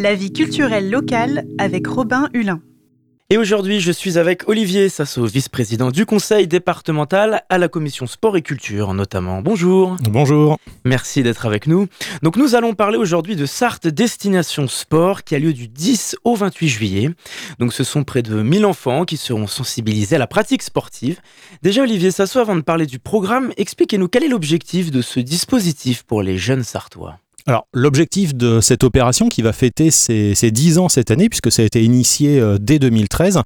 La vie culturelle locale avec Robin Hulin. Et aujourd'hui, je suis avec Olivier Sasso, vice-président du conseil départemental à la commission sport et culture notamment. Bonjour. Bonjour. Merci d'être avec nous. Donc nous allons parler aujourd'hui de Sarthe Destination Sport qui a lieu du 10 au 28 juillet. Donc ce sont près de 1000 enfants qui seront sensibilisés à la pratique sportive. Déjà Olivier Sasso, avant de parler du programme, expliquez-nous quel est l'objectif de ce dispositif pour les jeunes sartois. Alors, l'objectif de cette opération qui va fêter ses, 10 ans cette année, puisque ça a été initié euh, dès 2013,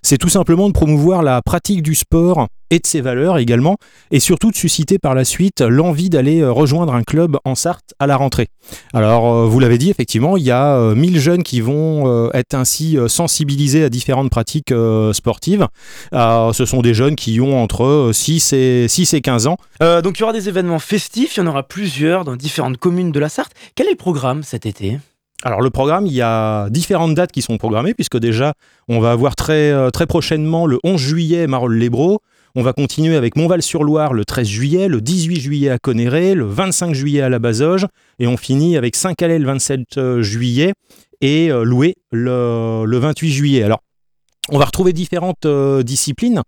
c'est tout simplement de promouvoir la pratique du sport et de ses valeurs également, et surtout de susciter par la suite l'envie d'aller euh, rejoindre un club en Sarthe à la rentrée. Alors, euh, vous l'avez dit, effectivement, il y a 1000 jeunes qui vont être ainsi sensibilisés à différentes pratiques sportives. Ce sont des jeunes qui ont entre 6 et, 6 et 15 ans. donc, il y aura des événements festifs, il y en aura plusieurs dans différentes communes de la Sarthe. Quel est le programme cet été? Alors le programme, il y a différentes dates qui sont programmées, puisque déjà, on va avoir très, euh, très prochainement le 11 juillet Marolles-les-Bros, on va continuer avec Montval-sur-Loire le 13 juillet, le 18 juillet à Conéré, le 25 juillet à la Bazoge, et on finit avec Saint-Calais le 27 euh, juillet et euh, Loué le, le 28 juillet. Alors, on va retrouver différentes disciplines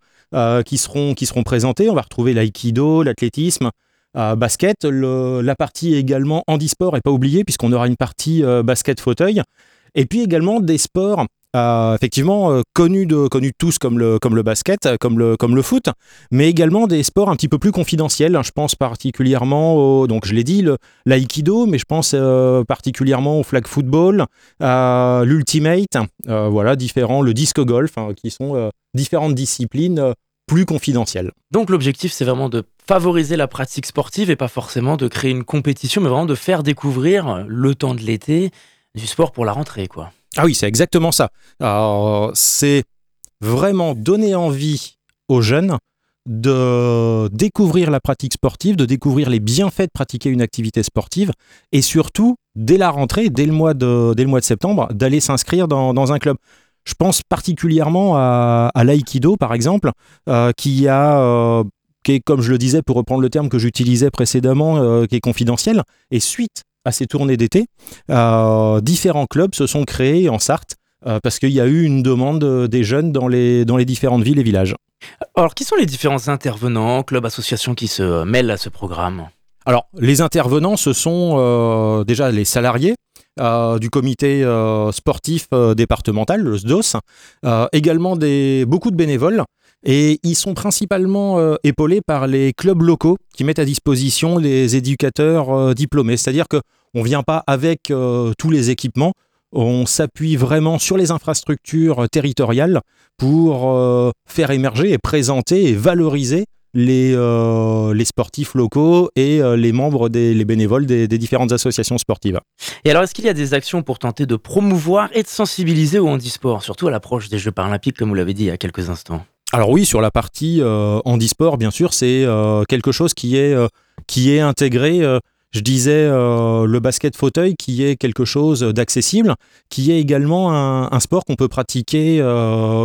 qui, seront, présentées. On va retrouver l'aïkido, l'athlétisme, basket. la partie également handisport n'est pas oubliée puisqu'on aura une partie euh, basket fauteuil. Et puis également des sports euh, effectivement euh, connus, de, connus tous comme le, comme le basket, comme le, comme le foot, mais également des sports un petit peu plus confidentiels. Je pense particulièrement au, donc je l'ai dit, l'aïkido, mais je pense particulièrement au flag football, l'ultimate, voilà, différents, le disque golf, hein, qui sont différentes disciplines plus confidentielles. Donc l'objectif, c'est vraiment de favoriser la pratique sportive et pas forcément de créer une compétition, mais vraiment de faire découvrir le temps de l'été du sport pour la rentrée, quoi. Ah oui, c'est exactement ça. C'est vraiment donner envie aux jeunes de découvrir la pratique sportive, de découvrir les bienfaits de pratiquer une activité sportive et surtout, dès la rentrée, dès le mois de, septembre, d'aller s'inscrire dans, un club. Je pense particulièrement à, l'aïkido, par exemple, euh, qui a euh, est, comme je le disais, pour reprendre le terme que j'utilisais précédemment, euh, qui est confidentiel. Et suite à ces tournées d'été, euh, différents clubs se sont créés en Sarthe euh, parce qu'il y a eu une demande des jeunes dans les, dans les différentes villes et villages. Alors, qui sont les différents intervenants, clubs, associations qui se mêlent à ce programme? Alors, les intervenants, ce sont déjà les salariés du comité sportif départemental, le SDOS, également des, beaucoup de bénévoles et ils sont principalement euh, épaulés par les clubs locaux qui mettent à disposition les éducateurs euh, diplômés. C'est-à-dire qu'on ne vient pas avec euh, tous les équipements, on s'appuie vraiment sur les infrastructures territoriales pour faire émerger et présenter et valoriser les, les sportifs locaux et les membres des les bénévoles des, des, différentes associations sportives. Et alors, est-ce qu'il y a des actions pour tenter de promouvoir et de sensibiliser au handisport, surtout à l'approche des Jeux paralympiques, comme vous l'avez dit il y a quelques instants? Alors oui, sur la partie euh, handisport, bien sûr, c'est euh, quelque chose qui est, euh, qui est intégré. je disais le basket fauteuil qui est quelque chose d'accessible, qui est également un, sport qu'on peut pratiquer,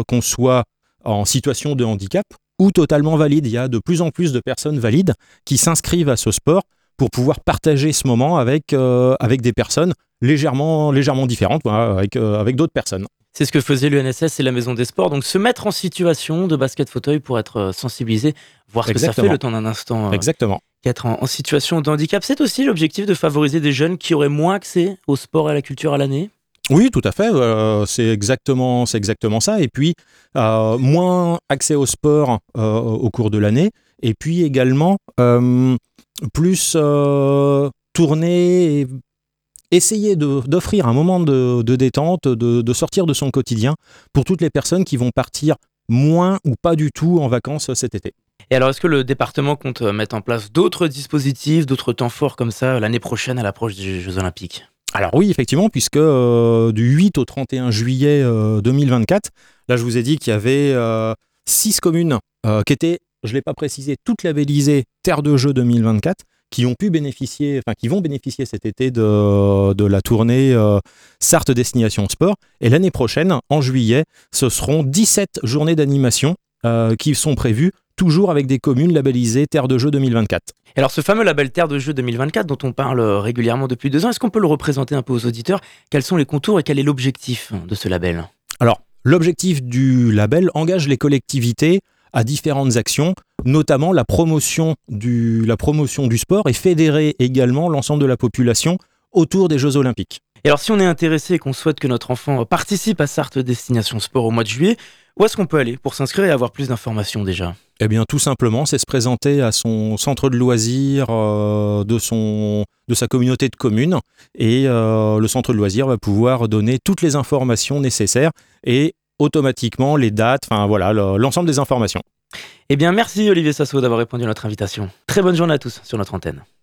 qu'on soit en situation de handicap ou totalement valide. Il y a de plus en plus de personnes valides qui s'inscrivent à ce sport pour pouvoir partager ce moment avec, avec des personnes légèrement, légèrement différentes, avec, avec d'autres personnes. C'est ce que faisait l'UNSS et la Maison des Sports. Donc se mettre en situation de basket fauteuil pour être euh, sensibilisé, voir ce que ça fait le temps d'un instant. Euh, Exactement. Être en, situation de handicap, c'est aussi l'objectif de favoriser des jeunes qui auraient moins accès au sport et à la culture à l'année oui, tout à fait. Euh, c'est exactement, c'est exactement ça. Et puis moins accès au sport au cours de l'année. Et puis également plus tourner essayer d'offrir un moment de, détente, de, sortir de son quotidien pour toutes les personnes qui vont partir moins ou pas du tout en vacances cet été. Et alors, est-ce que le département compte euh, mettre en place d'autres dispositifs, d'autres temps forts comme ça euh, l'année prochaine à l'approche des Jeux Olympiques? Alors oui, effectivement, puisque euh, du 8 au 31 juillet 2024, là je vous ai dit qu'il y avait six communes qui étaient, je ne l'ai pas précisé, toutes labellisées Terre de Jeux 2024 qui ont pu bénéficier, enfin qui vont bénéficier cet été de, la tournée euh, Sarthe Destination Sport. Et l'année prochaine, en juillet, ce seront 17 journées d'animation euh, qui sont prévues toujours avec des communes labellisées Terre de Jeux 2024. Et alors ce fameux label Terre de Jeux 2024 dont on parle régulièrement depuis deux ans, est-ce qu'on peut le représenter un peu aux auditeurs? Quels sont les contours et quel est l'objectif de ce label? Alors, l'objectif du label engage les collectivités à différentes actions, notamment la promotion du, la promotion du sport et fédérer également l'ensemble de la population autour des Jeux Olympiques. Et alors si on est intéressé et qu'on souhaite que notre enfant participe à Sarthe Destination Sport au mois de juillet, où est-ce qu'on peut aller pour s'inscrire et avoir plus d'informations déjà? Eh bien tout simplement, c'est se présenter à son centre de loisirs euh, de, sa communauté de communes et euh, le centre de loisirs va pouvoir donner toutes les informations nécessaires et automatiquement les dates, enfin voilà, l'ensemble des informations. Eh bien merci Olivier Sasso d'avoir répondu à notre invitation. Très bonne journée à tous sur notre antenne.